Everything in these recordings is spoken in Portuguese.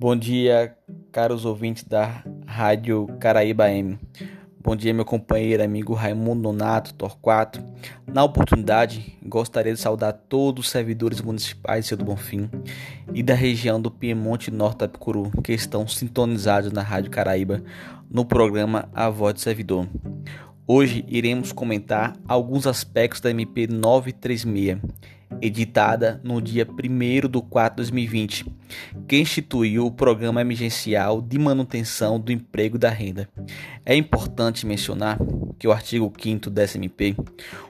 Bom dia, caros ouvintes da Rádio Caraíba M. Bom dia, meu companheiro amigo Raimundo Nonato Torquato. Na oportunidade, gostaria de saudar todos os servidores municipais de Seu do Bonfim e da região do Piemonte Norte da Picuru que estão sintonizados na Rádio Caraíba no programa A Voz do Servidor. Hoje iremos comentar alguns aspectos da MP 936, editada no dia 1 de 4 de 2020, que instituiu o Programa Emergencial de Manutenção do Emprego e da Renda. É importante mencionar que o artigo 5 dessa MP,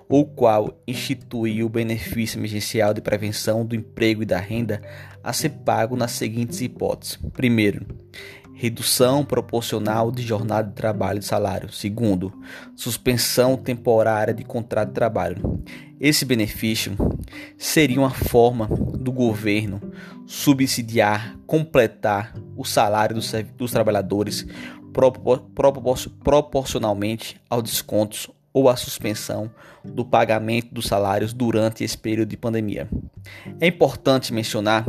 o qual instituiu o benefício emergencial de prevenção do emprego e da renda a ser pago nas seguintes hipóteses. Primeiro, redução proporcional de jornada de trabalho e salário. Segundo, suspensão temporária de contrato de trabalho. Esse benefício seria uma forma do governo subsidiar, completar o salário dos, dos trabalhadores propor, propor, proporcionalmente aos descontos ou à suspensão do pagamento dos salários durante esse período de pandemia. É importante mencionar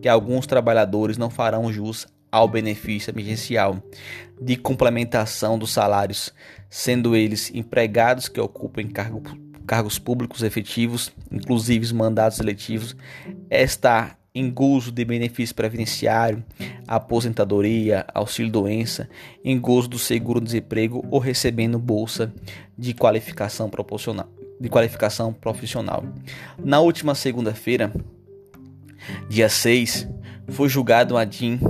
que alguns trabalhadores não farão jus ao benefício emergencial de complementação dos salários, sendo eles empregados que ocupem cargo, cargos públicos efetivos, inclusive mandatos eletivos, estar em gozo de benefício previdenciário, aposentadoria, auxílio-doença, em gozo do seguro-desemprego ou recebendo bolsa de qualificação proporcional, de qualificação profissional. Na última segunda-feira, dia 6, foi julgado a DIN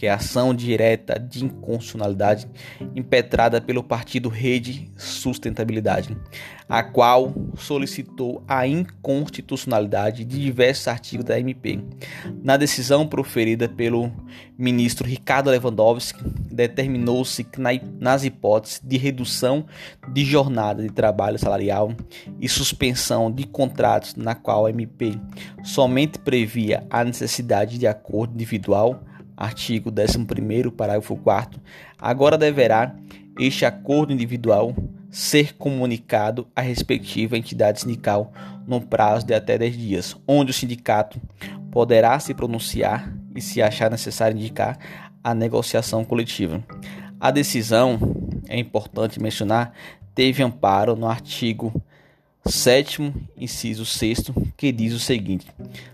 que é a ação direta de inconstitucionalidade impetrada pelo partido Rede Sustentabilidade, a qual solicitou a inconstitucionalidade de diversos artigos da MP. Na decisão proferida pelo ministro Ricardo Lewandowski, determinou-se que nas hipóteses de redução de jornada de trabalho salarial e suspensão de contratos na qual a MP somente previa a necessidade de acordo individual artigo 11 parágrafo 4 agora deverá este acordo individual ser comunicado à respectiva entidade sindical no prazo de até 10 dias, onde o sindicato poderá se pronunciar e, se achar necessário, indicar a negociação coletiva. A decisão, é importante mencionar, teve amparo no artigo 7, inciso 6, que diz o seguinte: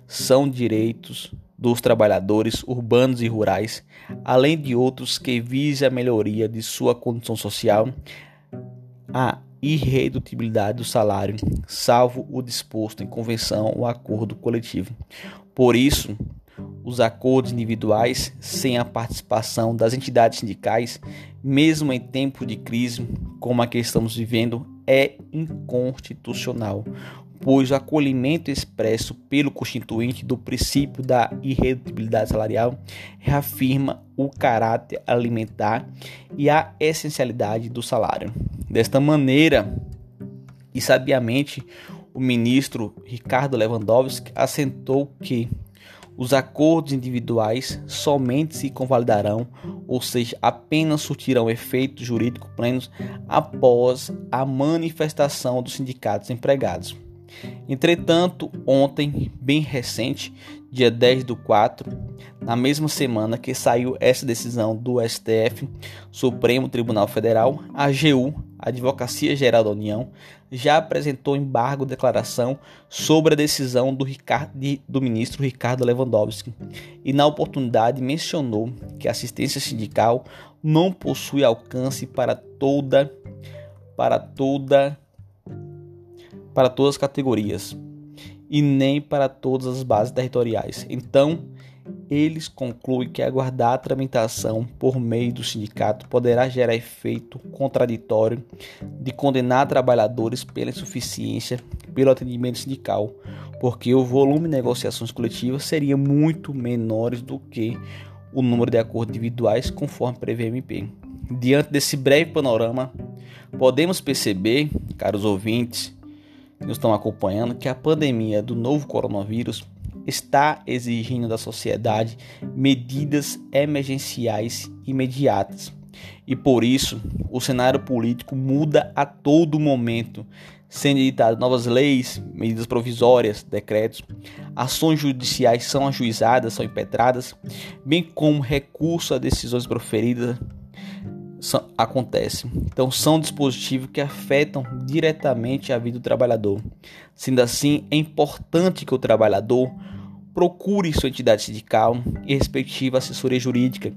são direitos dos trabalhadores urbanos e rurais, além de outros que visem a melhoria de sua condição social, a irredutibilidade do salário, salvo o disposto em convenção ou acordo coletivo. Por isso, os acordos individuais sem a participação das entidades sindicais, mesmo em tempo de crise como a que estamos vivendo, é inconstitucional, pois o acolhimento expresso pelo constituinte do princípio da irredutibilidade salarial reafirma o caráter alimentar e a essencialidade do salário. Desta maneira, e sabiamente, o ministro Ricardo Lewandowski assentou que os acordos individuais somente se convalidarão, ou seja, apenas surtirão efeito jurídico plenos após a manifestação dos sindicatos empregados. Entretanto, ontem, bem recente, dia 10 do 4, na mesma semana que saiu essa decisão do STF, Supremo Tribunal Federal, a AGU, Advocacia Geral da União, já apresentou embargo de declaração sobre a decisão do, Ricardo, do ministro Ricardo Lewandowski. E, na oportunidade, mencionou que a assistência sindical não possui alcance para toda para toda para todas as categorias e nem para todas as bases territoriais. Então, eles concluem que aguardar a tramitação por meio do sindicato poderá gerar efeito contraditório de condenar trabalhadores pela insuficiência pelo atendimento sindical, porque o volume de negociações coletivas seria muito menores do que o número de acordos individuais conforme prevê a MP. Diante desse breve panorama, podemos perceber, caros ouvintes, nos estão acompanhando que a pandemia do novo coronavírus está exigindo da sociedade medidas emergenciais imediatas, E por isso, o cenário político muda a todo momento, sendo editadas novas leis, medidas provisórias, decretos, ações judiciais são ajuizadas, são impetradas, bem como recurso a decisões proferidas acontece. Então, são dispositivos que afetam diretamente a vida do trabalhador. Sendo assim, é importante que o trabalhador procure sua entidade sindical e respectiva assessoria jurídica,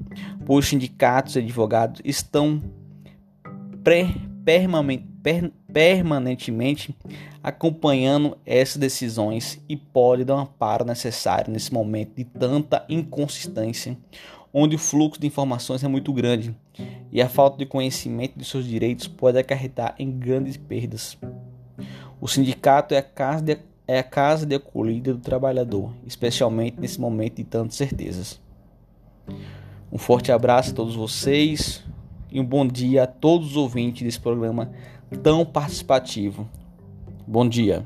pois os sindicatos e advogados estão permanentemente acompanhando essas decisões e pode dar um amparo necessário nesse momento de tanta inconsistência, onde o fluxo de informações é muito grande e a falta de conhecimento de seus direitos pode acarretar em grandes perdas. O sindicato é a casa de, é a casa de acolhida do trabalhador, especialmente nesse momento de tantas certezas. Um forte abraço a todos vocês e um bom dia a todos os ouvintes desse programa tão participativo. Bom dia.